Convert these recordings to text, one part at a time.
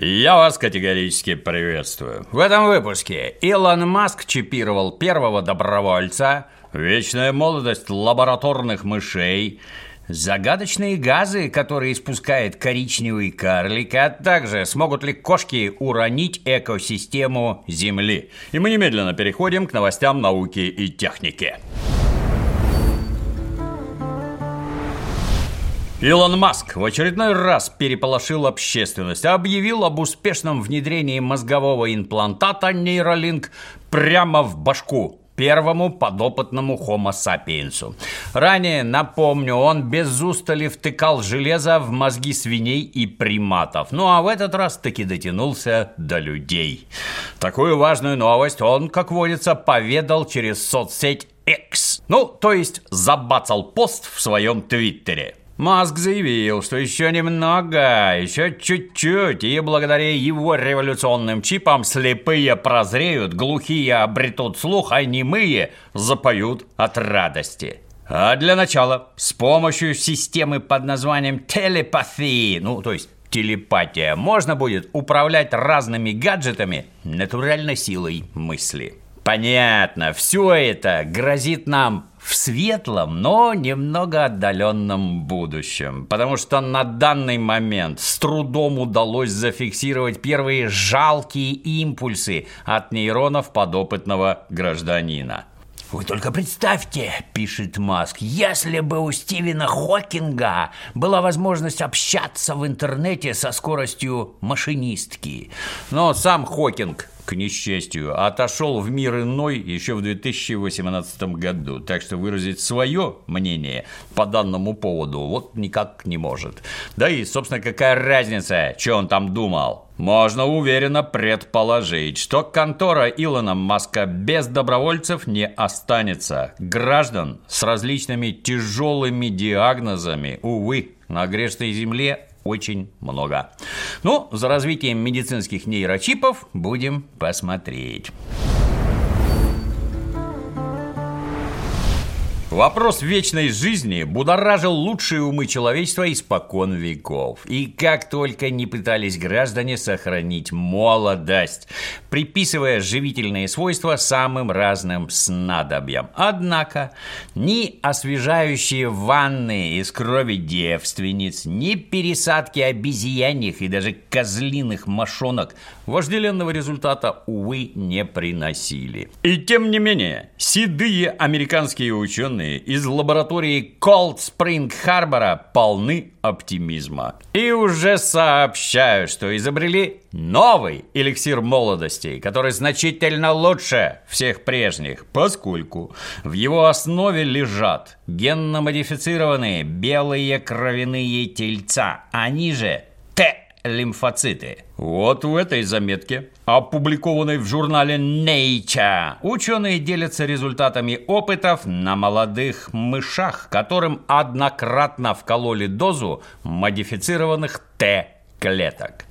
Я вас категорически приветствую. В этом выпуске Илон Маск чипировал первого добровольца, вечная молодость лабораторных мышей, загадочные газы, которые испускает коричневый карлик, а также смогут ли кошки уронить экосистему Земли. И мы немедленно переходим к новостям науки и техники. Илон Маск в очередной раз переполошил общественность, объявил об успешном внедрении мозгового имплантата нейролинк прямо в башку первому подопытному Homo sapiens. Ранее, напомню, он без устали втыкал железо в мозги свиней и приматов. Ну а в этот раз таки дотянулся до людей. Такую важную новость он, как водится, поведал через соцсеть X. Ну, то есть забацал пост в своем твиттере. Маск заявил, что еще немного, еще чуть-чуть, и благодаря его революционным чипам слепые прозреют, глухие обретут слух, а немые запоют от радости. А для начала, с помощью системы под названием телепатии, ну, то есть телепатия, можно будет управлять разными гаджетами натуральной силой мысли. Понятно, все это грозит нам в светлом, но немного отдаленном будущем. Потому что на данный момент с трудом удалось зафиксировать первые жалкие импульсы от нейронов подопытного гражданина. «Вы только представьте, — пишет Маск, — если бы у Стивена Хокинга была возможность общаться в интернете со скоростью машинистки. Но сам Хокинг к несчастью, отошел в мир иной еще в 2018 году. Так что выразить свое мнение по данному поводу вот никак не может. Да и, собственно, какая разница, что он там думал? Можно уверенно предположить, что контора Илона Маска без добровольцев не останется. Граждан с различными тяжелыми диагнозами, увы, на грешной земле очень много. Ну, за развитием медицинских нейрочипов будем посмотреть. Вопрос вечной жизни будоражил лучшие умы человечества испокон веков. И как только не пытались граждане сохранить молодость, приписывая живительные свойства самым разным снадобьям. Однако ни освежающие ванны из крови девственниц, ни пересадки обезьяньих и даже козлиных мошонок вожделенного результата, увы, не приносили. И тем не менее, седые американские ученые ученые из лаборатории Cold Spring Harbor полны оптимизма. И уже сообщаю, что изобрели новый эликсир молодости, который значительно лучше всех прежних, поскольку в его основе лежат генно-модифицированные белые кровяные тельца, они же Т лимфоциты. Вот в этой заметке, опубликованной в журнале Nature, ученые делятся результатами опытов на молодых мышах, которым однократно вкололи дозу модифицированных Т-клеток.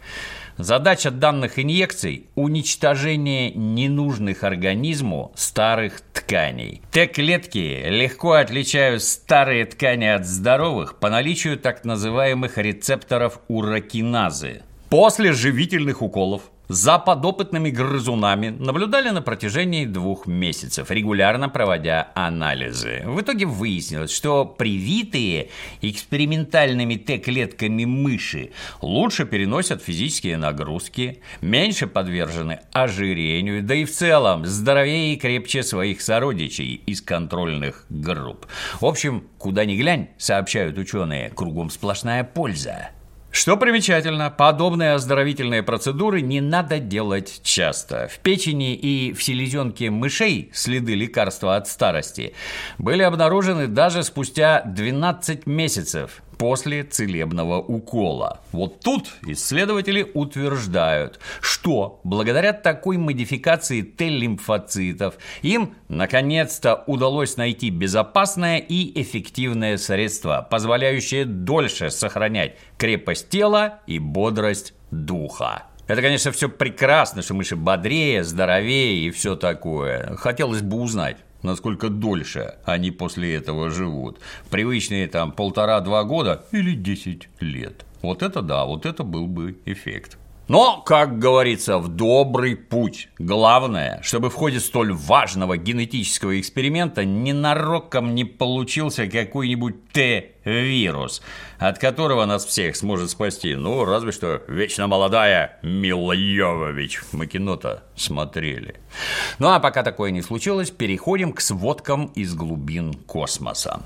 Задача данных инъекций – уничтожение ненужных организму старых тканей. Т-клетки легко отличают старые ткани от здоровых по наличию так называемых рецепторов уракиназы. После живительных уколов за подопытными грызунами наблюдали на протяжении двух месяцев, регулярно проводя анализы. В итоге выяснилось, что привитые экспериментальными Т-клетками мыши лучше переносят физические нагрузки, меньше подвержены ожирению, да и в целом здоровее и крепче своих сородичей из контрольных групп. В общем, куда ни глянь, сообщают ученые, кругом сплошная польза. Что примечательно, подобные оздоровительные процедуры не надо делать часто. В печени и в селезенке мышей следы лекарства от старости были обнаружены даже спустя 12 месяцев после целебного укола. Вот тут исследователи утверждают, что благодаря такой модификации Т-лимфоцитов им наконец-то удалось найти безопасное и эффективное средство, позволяющее дольше сохранять крепость тела и бодрость духа. Это, конечно, все прекрасно, что мыши бодрее, здоровее и все такое. Хотелось бы узнать, насколько дольше они после этого живут. Привычные там полтора-два года или десять лет. Вот это да, вот это был бы эффект. Но, как говорится, в добрый путь. Главное, чтобы в ходе столь важного генетического эксперимента ненароком не получился какой-нибудь Т-вирус, от которого нас всех сможет спасти. Ну, разве что вечно молодая Мила Йовович. Мы кино-то смотрели. Ну, а пока такое не случилось, переходим к сводкам из глубин космоса.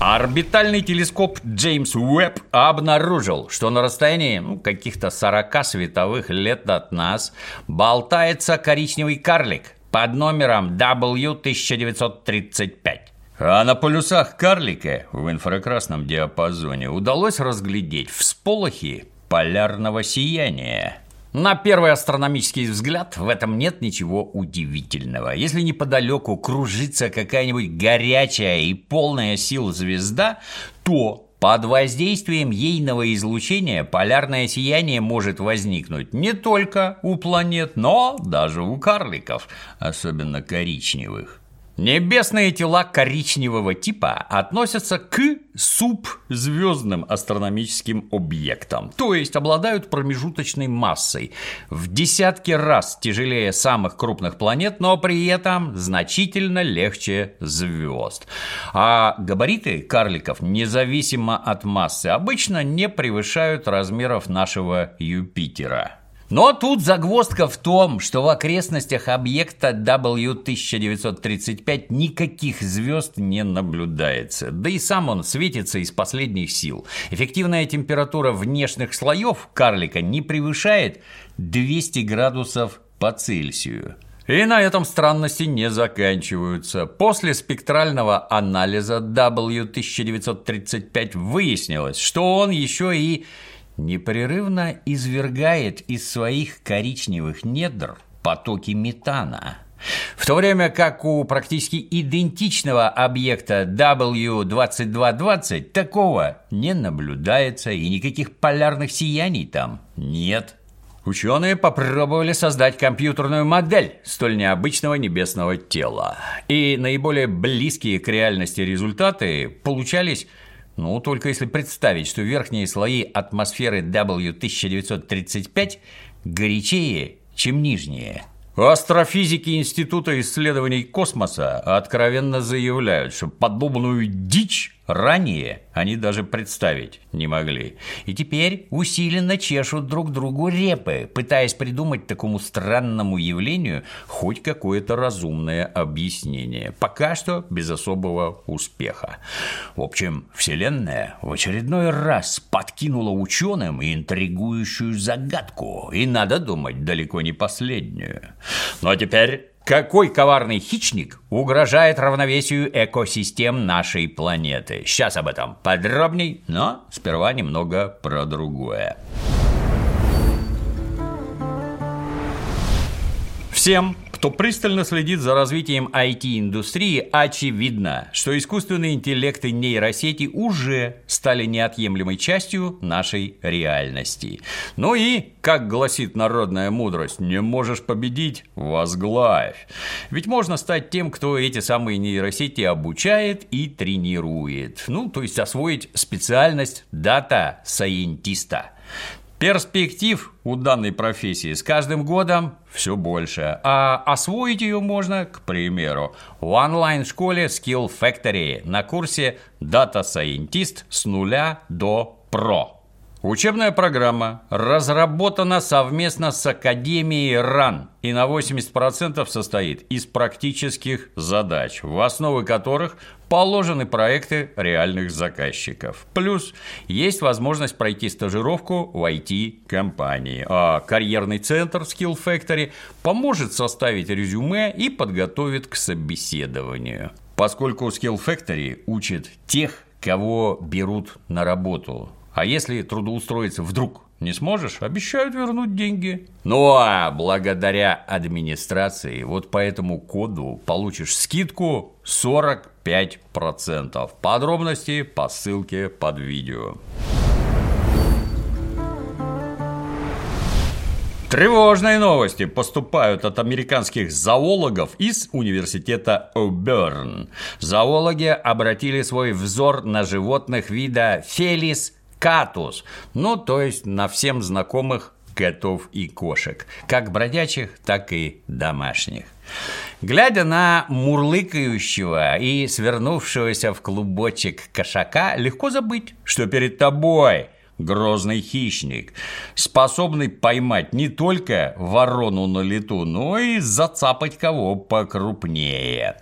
Орбитальный телескоп Джеймс Уэбб обнаружил, что на расстоянии ну, каких-то 40 световых лет от нас болтается коричневый карлик под номером W1935. А на полюсах карлика в инфракрасном диапазоне удалось разглядеть всполохи полярного сияния. На первый астрономический взгляд в этом нет ничего удивительного. Если неподалеку кружится какая-нибудь горячая и полная сил звезда, то под воздействием ейного излучения полярное сияние может возникнуть не только у планет, но даже у карликов, особенно коричневых. Небесные тела коричневого типа относятся к субзвездным астрономическим объектам, то есть обладают промежуточной массой в десятки раз тяжелее самых крупных планет, но при этом значительно легче звезд. А габариты карликов, независимо от массы, обычно не превышают размеров нашего Юпитера. Но тут загвоздка в том, что в окрестностях объекта W1935 никаких звезд не наблюдается. Да и сам он светится из последних сил. Эффективная температура внешних слоев карлика не превышает 200 градусов по Цельсию. И на этом странности не заканчиваются. После спектрального анализа W1935 выяснилось, что он еще и непрерывно извергает из своих коричневых недр потоки метана. В то время как у практически идентичного объекта W2220 такого не наблюдается и никаких полярных сияний там нет. Ученые попробовали создать компьютерную модель столь необычного небесного тела. И наиболее близкие к реальности результаты получались ну, только если представить, что верхние слои атмосферы W1935 горячее, чем нижние – Астрофизики Института исследований космоса откровенно заявляют, что подобную дичь ранее они даже представить не могли. И теперь усиленно чешут друг другу репы, пытаясь придумать такому странному явлению хоть какое-то разумное объяснение. Пока что без особого успеха. В общем, Вселенная в очередной раз подкинула ученым интригующую загадку. И надо думать, далеко не последнюю. Ну а теперь какой коварный хищник угрожает равновесию экосистем нашей планеты? Сейчас об этом подробней, но сперва немного про другое. Всем кто пристально следит за развитием IT-индустрии, очевидно, что искусственный интеллект и нейросети уже стали неотъемлемой частью нашей реальности. Ну и, как гласит народная мудрость, не можешь победить – возглавь. Ведь можно стать тем, кто эти самые нейросети обучает и тренирует. Ну, то есть освоить специальность дата-сайентиста. Перспектив у данной профессии с каждым годом все больше, а освоить ее можно, к примеру, в онлайн-школе Skill Factory на курсе Data Scientist с нуля до Pro. Учебная программа разработана совместно с Академией РАН и на 80% состоит из практических задач, в основы которых положены проекты реальных заказчиков. Плюс есть возможность пройти стажировку в IT-компании. А карьерный центр Skill Factory поможет составить резюме и подготовит к собеседованию. Поскольку Skill Factory учит тех, кого берут на работу а если трудоустроиться вдруг не сможешь, обещают вернуть деньги. Ну а благодаря администрации вот по этому коду получишь скидку 45%. Подробности по ссылке под видео. Тревожные новости поступают от американских зоологов из университета Оберн. Зоологи обратили свой взор на животных вида Фелис катус, ну, то есть на всем знакомых котов и кошек, как бродячих, так и домашних. Глядя на мурлыкающего и свернувшегося в клубочек кошака, легко забыть, что перед тобой – грозный хищник, способный поймать не только ворону на лету, но и зацапать кого покрупнее.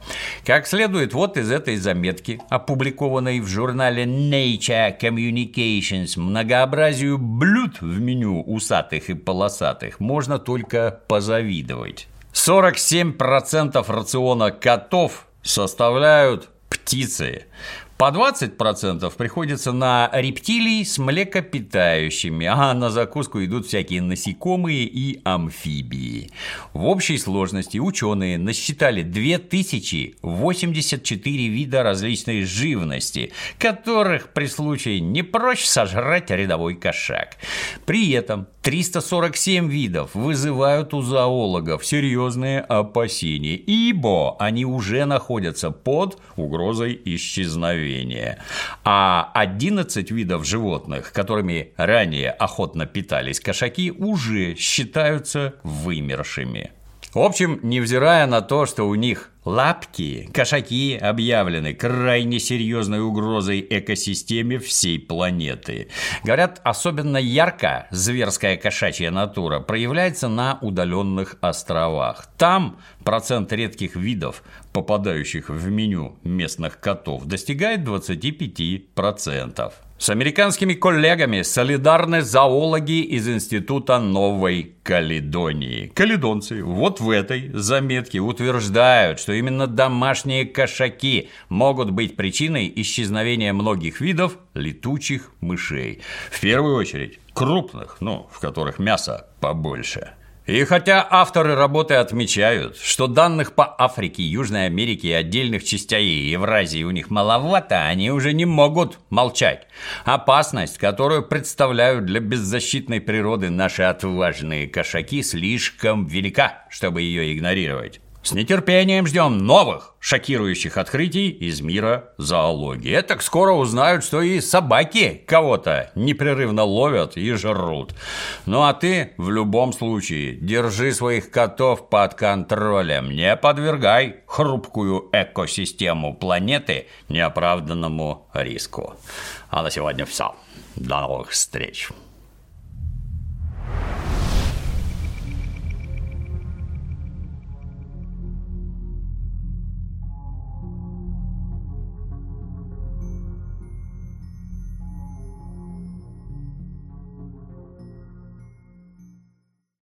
Как следует вот из этой заметки, опубликованной в журнале Nature Communications, многообразию блюд в меню усатых и полосатых можно только позавидовать. 47% рациона котов составляют птицы. По 20% приходится на рептилий с млекопитающими, а на закуску идут всякие насекомые и амфибии. В общей сложности ученые насчитали 2084 вида различной живности, которых при случае не проще сожрать рядовой кошак. При этом 347 видов вызывают у зоологов серьезные опасения, ибо они уже находятся под угрозой исчезновения исчезновения. А 11 видов животных, которыми ранее охотно питались кошаки, уже считаются вымершими. В общем, невзирая на то, что у них лапки, кошаки объявлены крайне серьезной угрозой экосистеме всей планеты. Говорят, особенно ярко зверская кошачья натура проявляется на удаленных островах. Там процент редких видов, попадающих в меню местных котов, достигает 25%. С американскими коллегами солидарны зоологи из Института Новой Каледонии. Каледонцы вот в этой заметке утверждают, что именно домашние кошаки могут быть причиной исчезновения многих видов летучих мышей. В первую очередь крупных, ну, в которых мясо побольше. И хотя авторы работы отмечают, что данных по Африке, Южной Америке и отдельных частей Евразии у них маловато, они уже не могут молчать. Опасность, которую представляют для беззащитной природы наши отважные кошаки, слишком велика, чтобы ее игнорировать. С нетерпением ждем новых шокирующих открытий из мира зоологии. Так скоро узнают, что и собаки кого-то непрерывно ловят и жрут. Ну а ты в любом случае держи своих котов под контролем. Не подвергай хрупкую экосистему планеты неоправданному риску. А на сегодня все. До новых встреч.